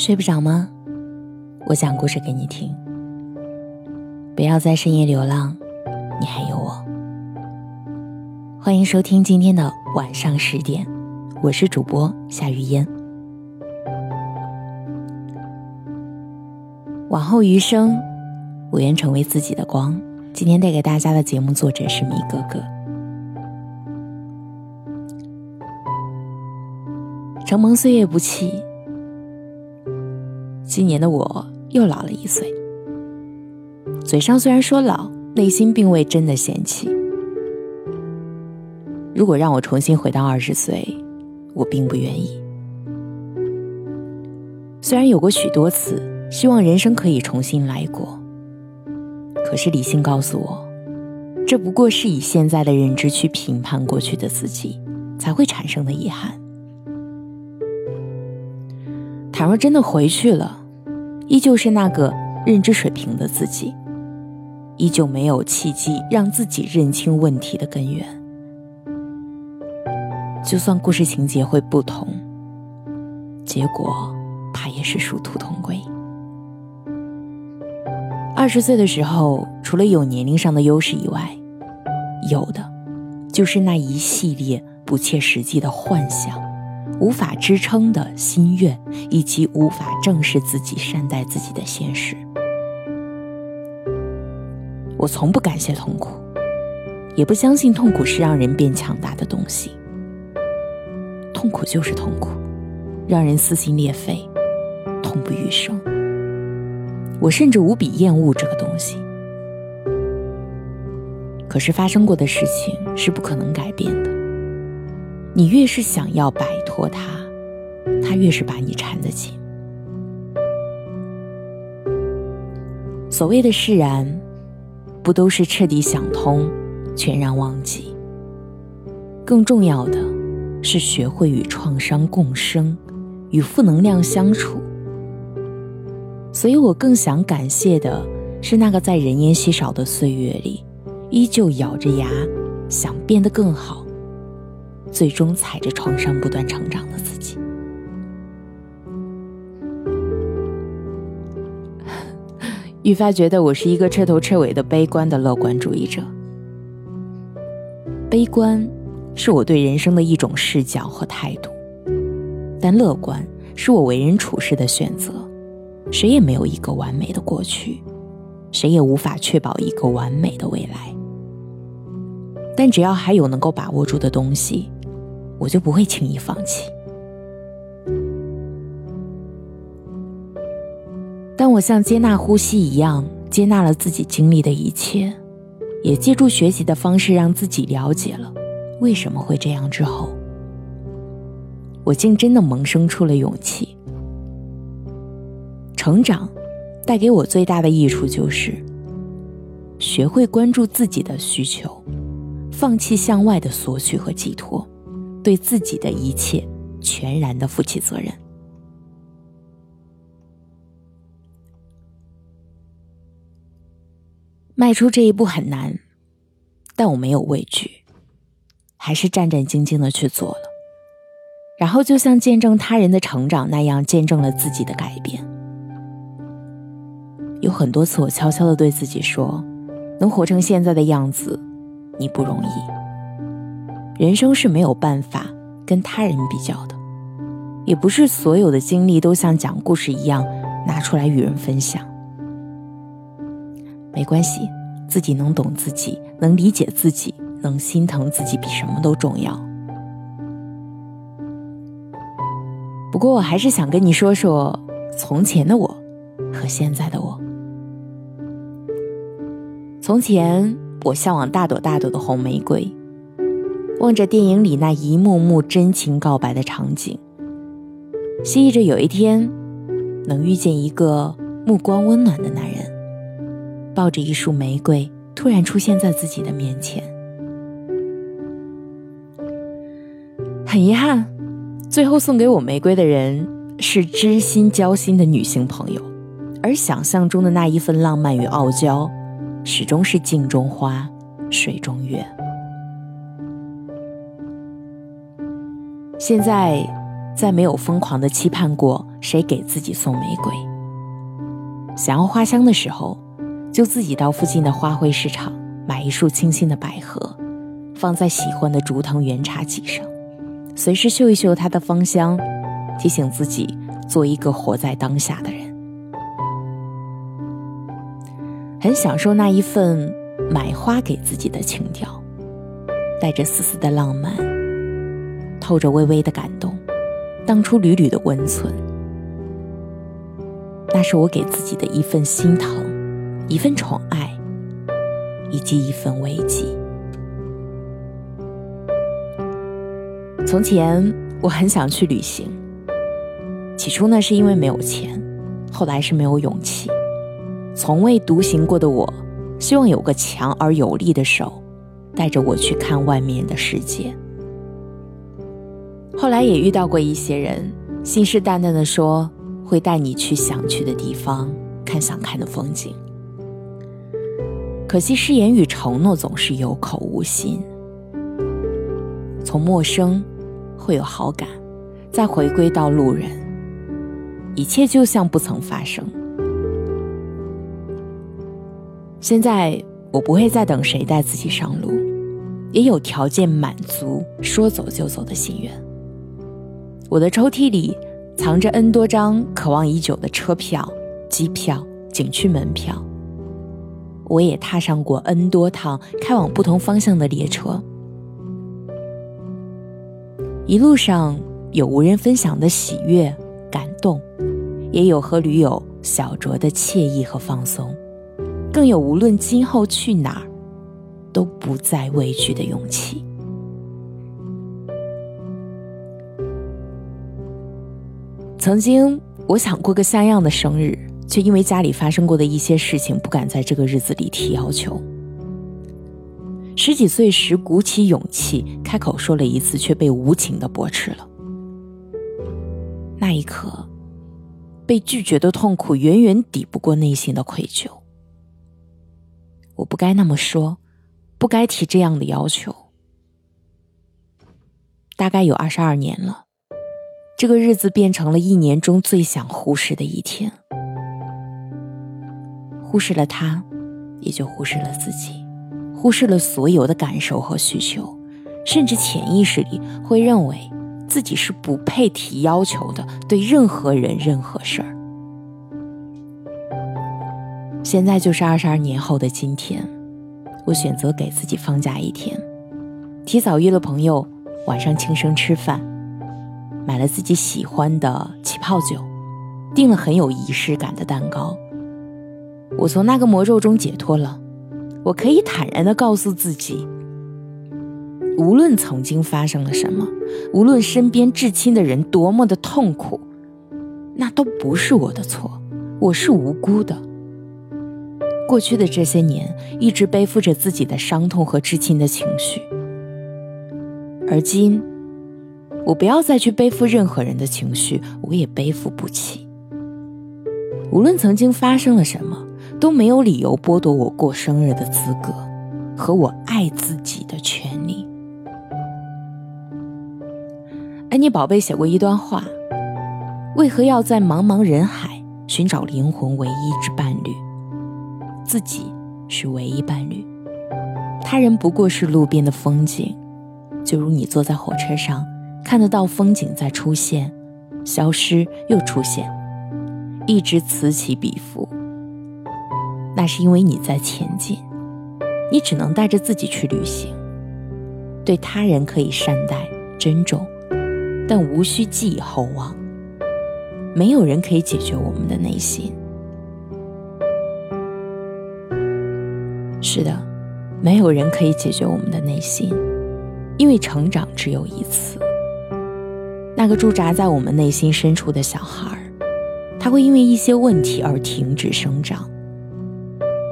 睡不着吗？我讲故事给你听。不要在深夜流浪，你还有我。欢迎收听今天的晚上十点，我是主播夏雨嫣。往后余生，我愿成为自己的光。今天带给大家的节目作者是米哥哥。承蒙岁月不弃，今年的我又老了一岁。嘴上虽然说老，内心并未真的嫌弃。如果让我重新回到二十岁，我并不愿意。虽然有过许多次希望人生可以重新来过，可是理性告诉我，这不过是以现在的认知去评判过去的自己才会产生的遗憾。倘若真的回去了，依旧是那个认知水平的自己，依旧没有契机让自己认清问题的根源。就算故事情节会不同，结果怕也是殊途同归。二十岁的时候，除了有年龄上的优势以外，有的就是那一系列不切实际的幻想。无法支撑的心愿，以及无法正视自己、善待自己的现实。我从不感谢痛苦，也不相信痛苦是让人变强大的东西。痛苦就是痛苦，让人撕心裂肺，痛不欲生。我甚至无比厌恶这个东西。可是发生过的事情是不可能改变的。你越是想要摆脱它，它越是把你缠得紧。所谓的释然，不都是彻底想通、全然忘记？更重要的是学会与创伤共生，与负能量相处。所以我更想感谢的是那个在人烟稀少的岁月里，依旧咬着牙想变得更好。最终踩着创伤不断成长的自己，愈发觉得我是一个彻头彻尾的悲观的乐观主义者。悲观是我对人生的一种视角和态度，但乐观是我为人处事的选择。谁也没有一个完美的过去，谁也无法确保一个完美的未来。但只要还有能够把握住的东西。我就不会轻易放弃。当我像接纳呼吸一样接纳了自己经历的一切，也借助学习的方式让自己了解了为什么会这样之后，我竟真的萌生出了勇气。成长带给我最大的益处就是学会关注自己的需求，放弃向外的索取和寄托。对自己的一切全然的负起责任。迈出这一步很难，但我没有畏惧，还是战战兢兢的去做了。然后就像见证他人的成长那样，见证了自己的改变。有很多次，我悄悄的对自己说：“能活成现在的样子，你不容易。”人生是没有办法跟他人比较的，也不是所有的经历都像讲故事一样拿出来与人分享。没关系，自己能懂自己，能理解自己，能心疼自己，比什么都重要。不过，我还是想跟你说说从前的我和现在的我。从前，我向往大朵大朵的红玫瑰。望着电影里那一幕幕真情告白的场景，希冀着有一天能遇见一个目光温暖的男人，抱着一束玫瑰突然出现在自己的面前。很遗憾，最后送给我玫瑰的人是知心交心的女性朋友，而想象中的那一份浪漫与傲娇，始终是镜中花，水中月。现在，再没有疯狂的期盼过谁给自己送玫瑰。想要花香的时候，就自己到附近的花卉市场买一束清新的百合，放在喜欢的竹藤圆茶几上，随时嗅一嗅它的芳香，提醒自己做一个活在当下的人。很享受那一份买花给自己的情调，带着丝丝的浪漫，透着微微的感动，荡出缕缕的温存。那是我给自己的一份心疼，一份宠爱，以及一份慰藉。从前我很想去旅行，起初呢是因为没有钱，后来是没有勇气。从未独行过的我，希望有个强而有力的手，带着我去看外面的世界。后来也遇到过一些人，信誓旦旦的说会带你去想去的地方，看想看的风景。可惜誓言与承诺总是有口无心，从陌生会有好感，再回归到路人，一切就像不曾发生。现在我不会再等谁带自己上路，也有条件满足说走就走的心愿。我的抽屉里藏着 N 多张渴望已久的车票、机票、景区门票。我也踏上过 N 多趟开往不同方向的列车，一路上有无人分享的喜悦、感动，也有和驴友小酌的惬意和放松。更有无论今后去哪儿，都不再畏惧的勇气。曾经，我想过个像样的生日，却因为家里发生过的一些事情，不敢在这个日子里提要求。十几岁时，鼓起勇气开口说了一次，却被无情的驳斥了。那一刻，被拒绝的痛苦远远抵不过内心的愧疚。我不该那么说，不该提这样的要求。大概有二十二年了，这个日子变成了一年中最想忽视的一天。忽视了他，也就忽视了自己，忽视了所有的感受和需求，甚至潜意识里会认为自己是不配提要求的，对任何人、任何事儿。现在就是二十二年后的今天，我选择给自己放假一天，提早约了朋友，晚上庆生吃饭，买了自己喜欢的起泡酒，订了很有仪式感的蛋糕。我从那个魔咒中解脱了，我可以坦然的告诉自己，无论曾经发生了什么，无论身边至亲的人多么的痛苦，那都不是我的错，我是无辜的。过去的这些年，一直背负着自己的伤痛和至亲的情绪，而今，我不要再去背负任何人的情绪，我也背负不起。无论曾经发生了什么，都没有理由剥夺我过生日的资格和我爱自己的权利。安妮宝贝写过一段话：为何要在茫茫人海寻找灵魂唯一之伴侣？自己是唯一伴侣，他人不过是路边的风景，就如你坐在火车上，看得到风景在出现、消失又出现，一直此起彼伏。那是因为你在前进，你只能带着自己去旅行。对他人可以善待、珍重，但无需寄以厚望。没有人可以解决我们的内心。是的，没有人可以解决我们的内心，因为成长只有一次。那个驻扎在我们内心深处的小孩他会因为一些问题而停止生长，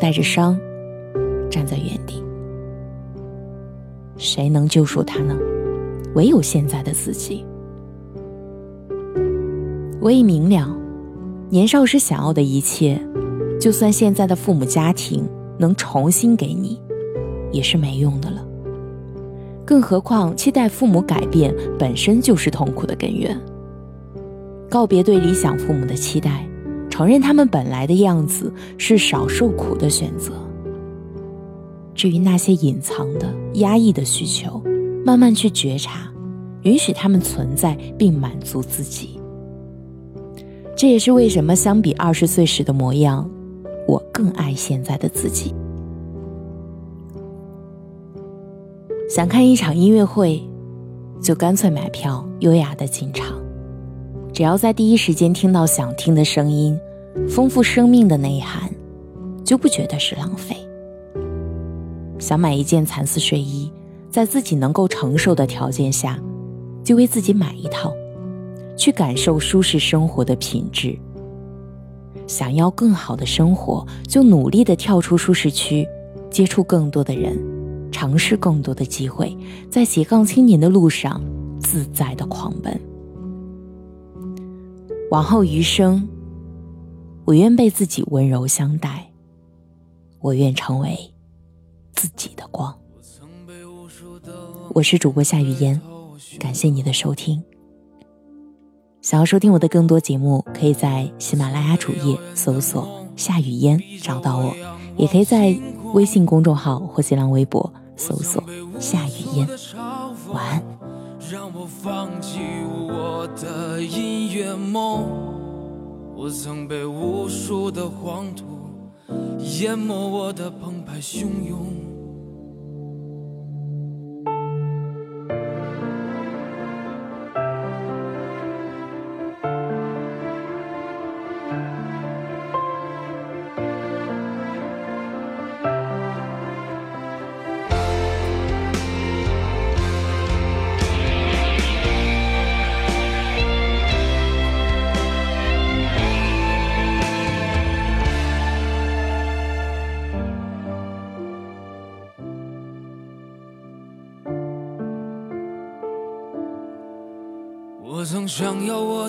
带着伤站在原地。谁能救赎他呢？唯有现在的自己。我已明了，年少时想要的一切，就算现在的父母家庭。能重新给你，也是没用的了。更何况期待父母改变，本身就是痛苦的根源。告别对理想父母的期待，承认他们本来的样子是少受苦的选择。至于那些隐藏的、压抑的需求，慢慢去觉察，允许他们存在，并满足自己。这也是为什么相比二十岁时的模样，我更爱现在的自己。想看一场音乐会，就干脆买票，优雅的进场。只要在第一时间听到想听的声音，丰富生命的内涵，就不觉得是浪费。想买一件蚕丝睡衣，在自己能够承受的条件下，就为自己买一套，去感受舒适生活的品质。想要更好的生活，就努力的跳出舒适区，接触更多的人，尝试更多的机会，在斜杠青年的路上自在的狂奔。往后余生，我愿被自己温柔相待，我愿成为自己的光。我是主播夏雨嫣，感谢你的收听。想要收听我的更多节目，可以在喜马拉雅主页搜索“夏雨嫣”找到我，也可以在微信公众号或新浪微博搜索“夏雨嫣”。晚安。让我放弃我的音乐梦。我曾被无数的黄土淹没我的澎湃汹涌。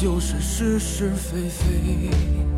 就是是是非非。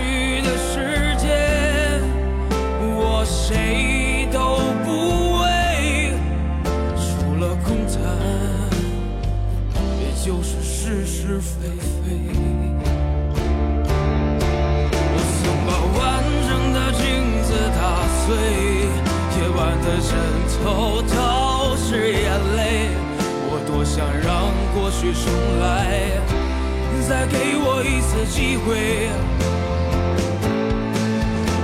次机会。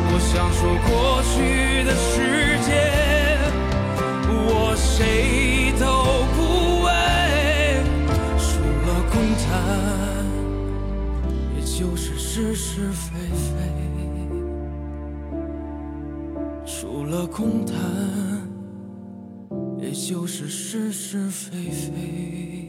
我想说过去的世界，我谁都不为，除了空谈，也就是是是非非。除了空谈，也就是是是非非。